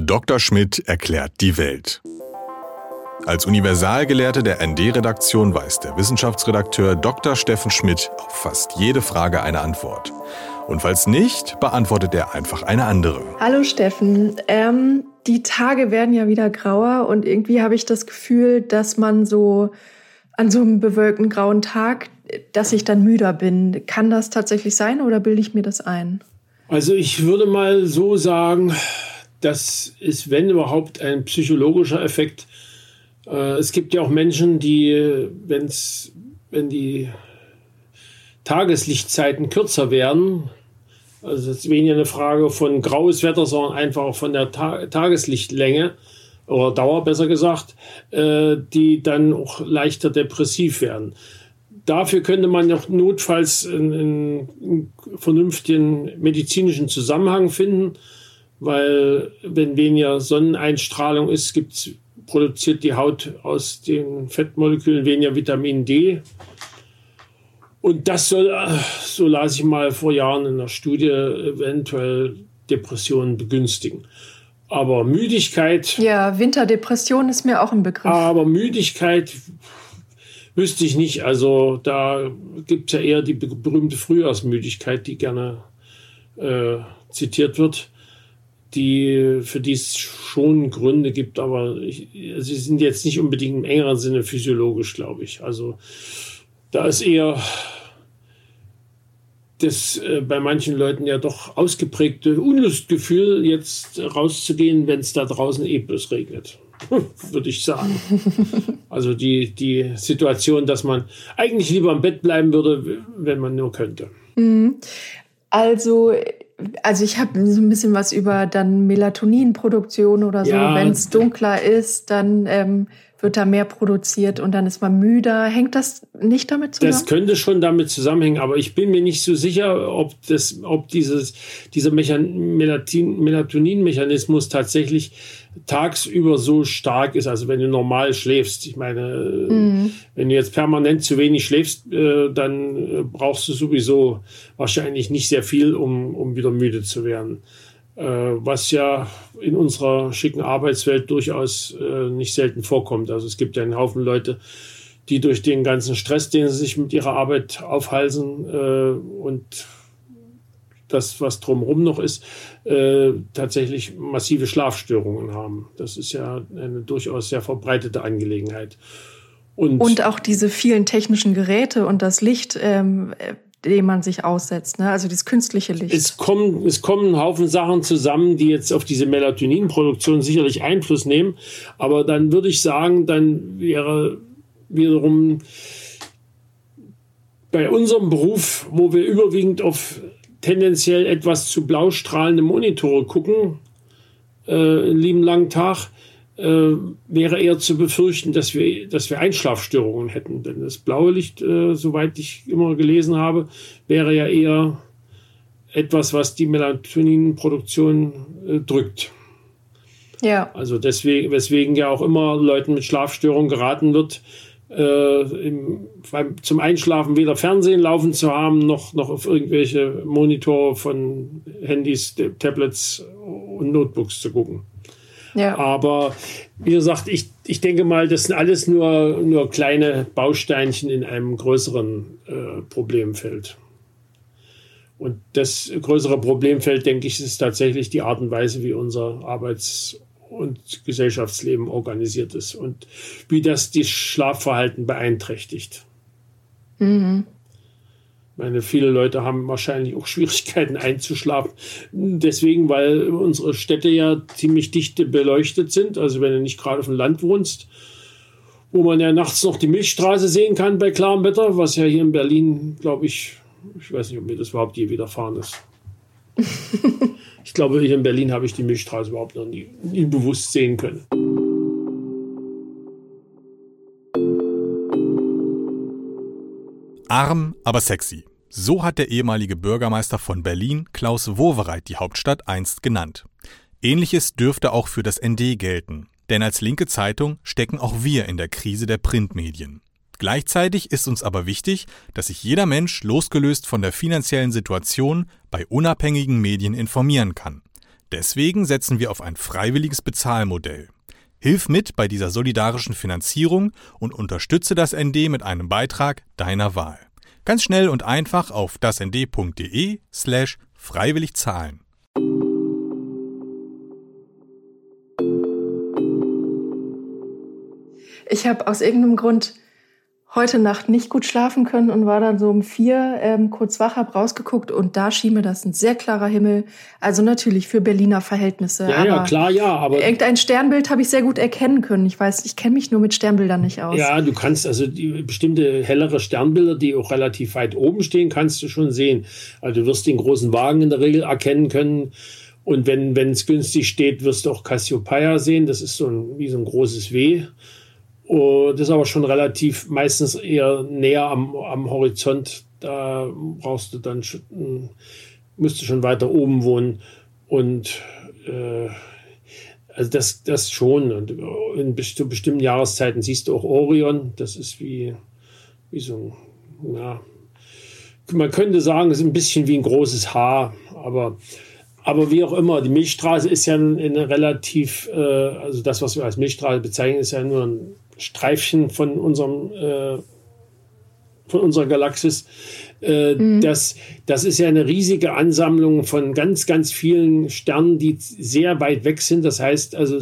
Dr. Schmidt erklärt die Welt. Als Universalgelehrte der ND-Redaktion weiß der Wissenschaftsredakteur Dr. Steffen Schmidt auf fast jede Frage eine Antwort. Und falls nicht, beantwortet er einfach eine andere. Hallo Steffen. Ähm, die Tage werden ja wieder grauer und irgendwie habe ich das Gefühl, dass man so an so einem bewölkten grauen Tag, dass ich dann müder bin. Kann das tatsächlich sein oder bilde ich mir das ein? Also ich würde mal so sagen, das ist, wenn überhaupt, ein psychologischer Effekt. Äh, es gibt ja auch Menschen, die, wenn's, wenn die Tageslichtzeiten kürzer werden, also es ist weniger eine Frage von graues Wetter, sondern einfach von der Ta Tageslichtlänge oder Dauer besser gesagt, äh, die dann auch leichter depressiv werden. Dafür könnte man auch notfalls einen, einen vernünftigen medizinischen Zusammenhang finden, weil wenn weniger Sonneneinstrahlung ist, gibt's, produziert die Haut aus den Fettmolekülen weniger Vitamin D. Und das soll, so las ich mal vor Jahren in der Studie, eventuell Depressionen begünstigen. Aber Müdigkeit. Ja, Winterdepression ist mir auch ein Begriff. Aber Müdigkeit wüsste ich nicht. Also da gibt es ja eher die berühmte Frühjahrsmüdigkeit, die gerne äh, zitiert wird, die für die es schon Gründe gibt, aber ich, sie sind jetzt nicht unbedingt im engeren Sinne physiologisch, glaube ich. Also da ist eher das äh, bei manchen Leuten ja doch ausgeprägte Unlustgefühl, jetzt rauszugehen, wenn es da draußen eh bloß regnet. Würde ich sagen. Also die, die Situation, dass man eigentlich lieber im Bett bleiben würde, wenn man nur könnte. Mhm. Also also ich habe so ein bisschen was über dann Melatoninproduktion oder so. Ja, Wenn es dunkler ist, dann ähm, wird da mehr produziert und dann ist man müder. Hängt das nicht damit zusammen? Das könnte schon damit zusammenhängen, aber ich bin mir nicht so sicher, ob, das, ob dieses, dieser Melatonin-Mechanismus tatsächlich tagsüber so stark ist, also wenn du normal schläfst. Ich meine, mhm. wenn du jetzt permanent zu wenig schläfst, äh, dann äh, brauchst du sowieso wahrscheinlich nicht sehr viel, um, um wieder müde zu werden. Äh, was ja in unserer schicken Arbeitswelt durchaus nicht selten vorkommt. Also es gibt ja einen Haufen Leute, die durch den ganzen Stress, den sie sich mit ihrer Arbeit aufhalsen und das, was drumherum noch ist, äh, tatsächlich massive Schlafstörungen haben. Das ist ja eine durchaus sehr verbreitete Angelegenheit. Und, und auch diese vielen technischen Geräte und das Licht, ähm, dem man sich aussetzt, ne? also das künstliche Licht. Es kommen, es kommen ein Haufen Sachen zusammen, die jetzt auf diese Melatoninproduktion sicherlich Einfluss nehmen. Aber dann würde ich sagen, dann wäre wiederum bei unserem Beruf, wo wir überwiegend auf tendenziell etwas zu blau strahlende Monitore gucken, äh, einen lieben langen Tag, äh, wäre eher zu befürchten, dass wir, dass wir Einschlafstörungen hätten. Denn das blaue Licht, äh, soweit ich immer gelesen habe, wäre ja eher etwas, was die Melatoninproduktion äh, drückt. Ja. Also deswegen, weswegen ja auch immer Leuten mit Schlafstörungen geraten wird, äh, im, beim, zum Einschlafen weder Fernsehen laufen zu haben, noch, noch auf irgendwelche Monitore von Handys, Tablets und Notebooks zu gucken. Ja. Aber wie gesagt, ich, ich denke mal, das sind alles nur, nur kleine Bausteinchen in einem größeren äh, Problemfeld. Und das größere Problemfeld, denke ich, ist tatsächlich die Art und Weise, wie unser Arbeits- und Gesellschaftsleben organisiert ist und wie das das Schlafverhalten beeinträchtigt. Mhm. Ich meine, viele Leute haben wahrscheinlich auch Schwierigkeiten einzuschlafen. Deswegen, weil unsere Städte ja ziemlich dicht beleuchtet sind. Also wenn du nicht gerade auf dem Land wohnst, wo man ja nachts noch die Milchstraße sehen kann bei klarem Wetter, was ja hier in Berlin, glaube ich, ich weiß nicht, ob mir das überhaupt je widerfahren ist. ich glaube, hier in Berlin habe ich die Milchstraße überhaupt noch nie, nie bewusst sehen können. Arm, aber sexy. So hat der ehemalige Bürgermeister von Berlin, Klaus Wowereit, die Hauptstadt einst genannt. Ähnliches dürfte auch für das ND gelten. Denn als linke Zeitung stecken auch wir in der Krise der Printmedien. Gleichzeitig ist uns aber wichtig, dass sich jeder Mensch losgelöst von der finanziellen Situation bei unabhängigen Medien informieren kann. Deswegen setzen wir auf ein freiwilliges Bezahlmodell. Hilf mit bei dieser solidarischen Finanzierung und unterstütze das ND mit einem Beitrag deiner Wahl. Ganz schnell und einfach auf dasnd.de slash freiwillig zahlen. Ich habe aus irgendeinem Grund heute Nacht nicht gut schlafen können und war dann so um vier ähm, kurz wach, hab rausgeguckt und da schien mir das ein sehr klarer Himmel. Also natürlich für Berliner Verhältnisse. Ja, ja, klar, ja. Aber irgendein Sternbild habe ich sehr gut erkennen können. Ich weiß, ich kenne mich nur mit Sternbildern nicht aus. Ja, du kannst also die bestimmte hellere Sternbilder, die auch relativ weit oben stehen, kannst du schon sehen. Also du wirst den großen Wagen in der Regel erkennen können. Und wenn wenn es günstig steht, wirst du auch Cassiopeia sehen. Das ist so ein, wie so ein großes W. Oh, das ist aber schon relativ meistens eher näher am, am Horizont. Da brauchst du dann hm, müsste schon weiter oben wohnen. Und äh, also das, das schon. Und in best bestimmten Jahreszeiten siehst du auch Orion. Das ist wie, wie so ein, ja, man könnte sagen, es ist ein bisschen wie ein großes Haar, aber aber wie auch immer, die Milchstraße ist ja eine relativ, äh, also das, was wir als Milchstraße bezeichnen, ist ja nur ein Streifchen von unserem äh, von unserer Galaxis. Äh, mhm. das, das ist ja eine riesige Ansammlung von ganz, ganz vielen Sternen, die sehr weit weg sind. Das heißt, also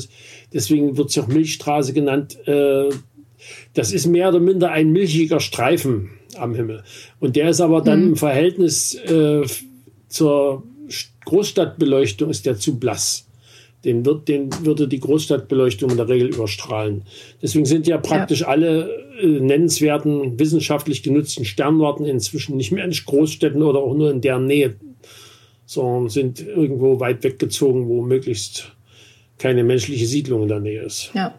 deswegen wird es auch Milchstraße genannt. Äh, das ist mehr oder minder ein milchiger Streifen am Himmel. Und der ist aber dann mhm. im Verhältnis äh, zur Großstadtbeleuchtung ist der zu blass den, wird, den würde die Großstadtbeleuchtung in der Regel überstrahlen. Deswegen sind ja praktisch ja. alle äh, nennenswerten, wissenschaftlich genutzten Sternwarten inzwischen nicht mehr in Großstädten oder auch nur in deren Nähe, sondern sind irgendwo weit weggezogen, wo möglichst keine menschliche Siedlung in der Nähe ist. Ja,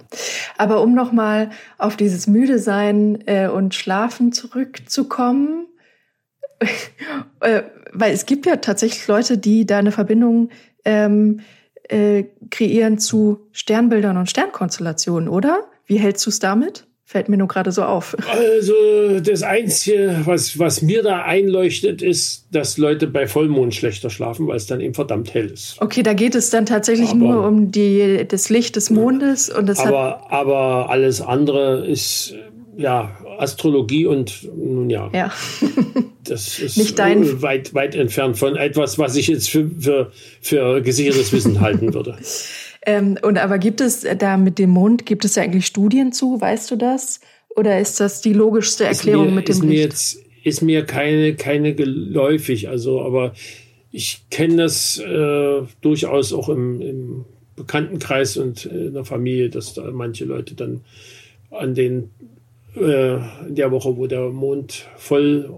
aber um nochmal auf dieses Müde sein äh, und Schlafen zurückzukommen, äh, weil es gibt ja tatsächlich Leute, die da eine Verbindung ähm, äh, kreieren zu Sternbildern und Sternkonstellationen, oder? Wie hältst du es damit? Fällt mir nur gerade so auf. Also das Einzige, was, was mir da einleuchtet, ist, dass Leute bei Vollmond schlechter schlafen, weil es dann eben verdammt hell ist. Okay, da geht es dann tatsächlich aber, nur um die, das Licht des Mondes. Und das aber, aber alles andere ist ja Astrologie und nun ja. Ja. das ist Nicht dein weit, weit entfernt von etwas, was ich jetzt für, für, für gesichertes Wissen halten würde. Ähm, und aber gibt es da mit dem Mond, gibt es da eigentlich Studien zu, weißt du das? Oder ist das die logischste Erklärung mir, mit dem ist Licht? Mir jetzt, ist mir keine, keine geläufig, also aber ich kenne das äh, durchaus auch im, im Bekanntenkreis und in der Familie, dass da manche Leute dann an den äh, in der Woche, wo der Mond voll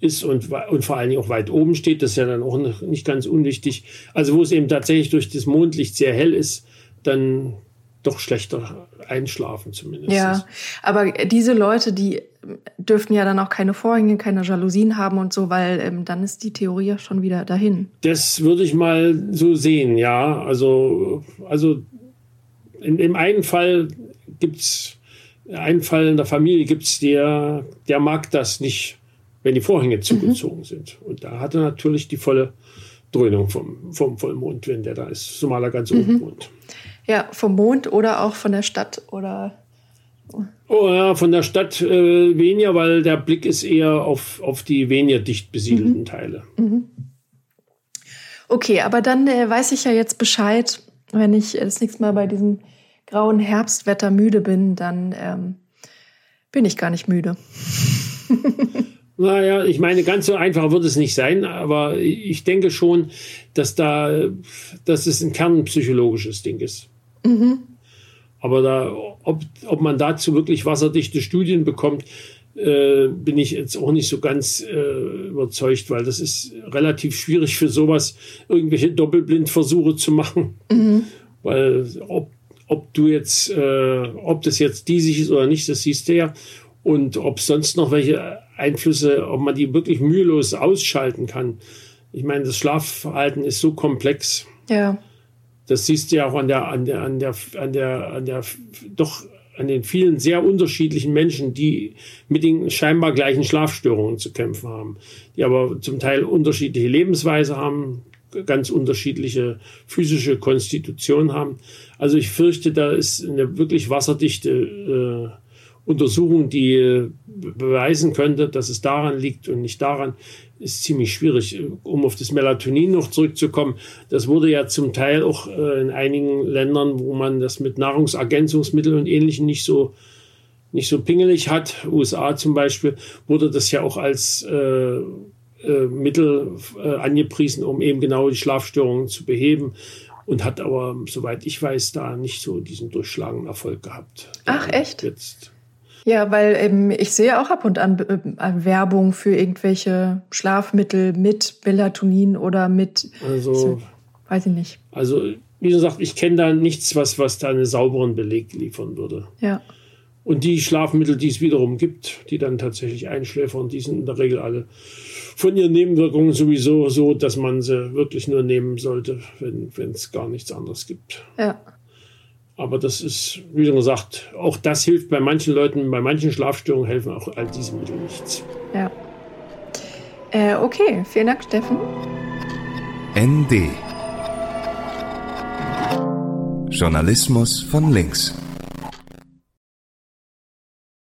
ist und, und vor allen Dingen auch weit oben steht. Das ist ja dann auch nicht ganz unwichtig. Also wo es eben tatsächlich durch das Mondlicht sehr hell ist, dann doch schlechter einschlafen zumindest. Ja, aber diese Leute, die dürften ja dann auch keine Vorhänge, keine Jalousien haben und so, weil ähm, dann ist die Theorie ja schon wieder dahin. Das würde ich mal so sehen, ja. Also, also in, im einen Fall gibt es einen Fall in der Familie gibt es, der, der mag das nicht wenn die Vorhänge mhm. zugezogen mhm. sind. Und da hat er natürlich die volle Dröhnung vom, vom Vollmond, wenn der da ist, zumal er ganz mhm. oben wohnt. Ja, vom Mond oder auch von der Stadt oder. Oh ja, von der Stadt äh, weniger, weil der Blick ist eher auf, auf die weniger dicht besiedelten mhm. Teile. Mhm. Okay, aber dann äh, weiß ich ja jetzt Bescheid, wenn ich das nächste Mal bei diesem grauen Herbstwetter müde bin, dann ähm, bin ich gar nicht müde. Naja, ich meine, ganz so einfach wird es nicht sein, aber ich denke schon, dass da, dass es ein kernpsychologisches Ding ist. Mhm. Aber da, ob, ob man dazu wirklich wasserdichte Studien bekommt, äh, bin ich jetzt auch nicht so ganz äh, überzeugt, weil das ist relativ schwierig für sowas, irgendwelche Doppelblindversuche zu machen. Mhm. Weil ob, ob du jetzt, äh, ob das jetzt diesig ist oder nicht, das siehst du ja. Und ob sonst noch welche Einflüsse, ob man die wirklich mühelos ausschalten kann. Ich meine, das Schlafverhalten ist so komplex. Ja. Das siehst du ja auch an der, an der, an der, an der, an der, doch an den vielen sehr unterschiedlichen Menschen, die mit den scheinbar gleichen Schlafstörungen zu kämpfen haben, die aber zum Teil unterschiedliche Lebensweise haben, ganz unterschiedliche physische Konstitution haben. Also ich fürchte, da ist eine wirklich wasserdichte äh, Untersuchung, die äh, beweisen könnte, dass es daran liegt und nicht daran, ist ziemlich schwierig. Um auf das Melatonin noch zurückzukommen, das wurde ja zum Teil auch äh, in einigen Ländern, wo man das mit Nahrungsergänzungsmitteln und Ähnlichem nicht so nicht so pingelig hat, USA zum Beispiel, wurde das ja auch als äh, äh, Mittel äh, angepriesen, um eben genau die Schlafstörungen zu beheben und hat aber, soweit ich weiß, da nicht so diesen durchschlagenden Erfolg gehabt. Ach, echt? Jetzt. Ja, weil eben ich sehe auch ab und an äh, Werbung für irgendwelche Schlafmittel mit Melatonin oder mit, also, so, weiß ich nicht. Also, wie gesagt, ich kenne da nichts, was, was da einen sauberen Beleg liefern würde. Ja. Und die Schlafmittel, die es wiederum gibt, die dann tatsächlich einschläfern, die sind in der Regel alle von ihren Nebenwirkungen sowieso so, dass man sie wirklich nur nehmen sollte, wenn es gar nichts anderes gibt. Ja. Aber das ist, wie schon gesagt, auch das hilft bei manchen Leuten, bei manchen Schlafstörungen helfen auch all diese Mittel nichts. Ja. Äh, okay, vielen Dank, Steffen. ND Journalismus von links.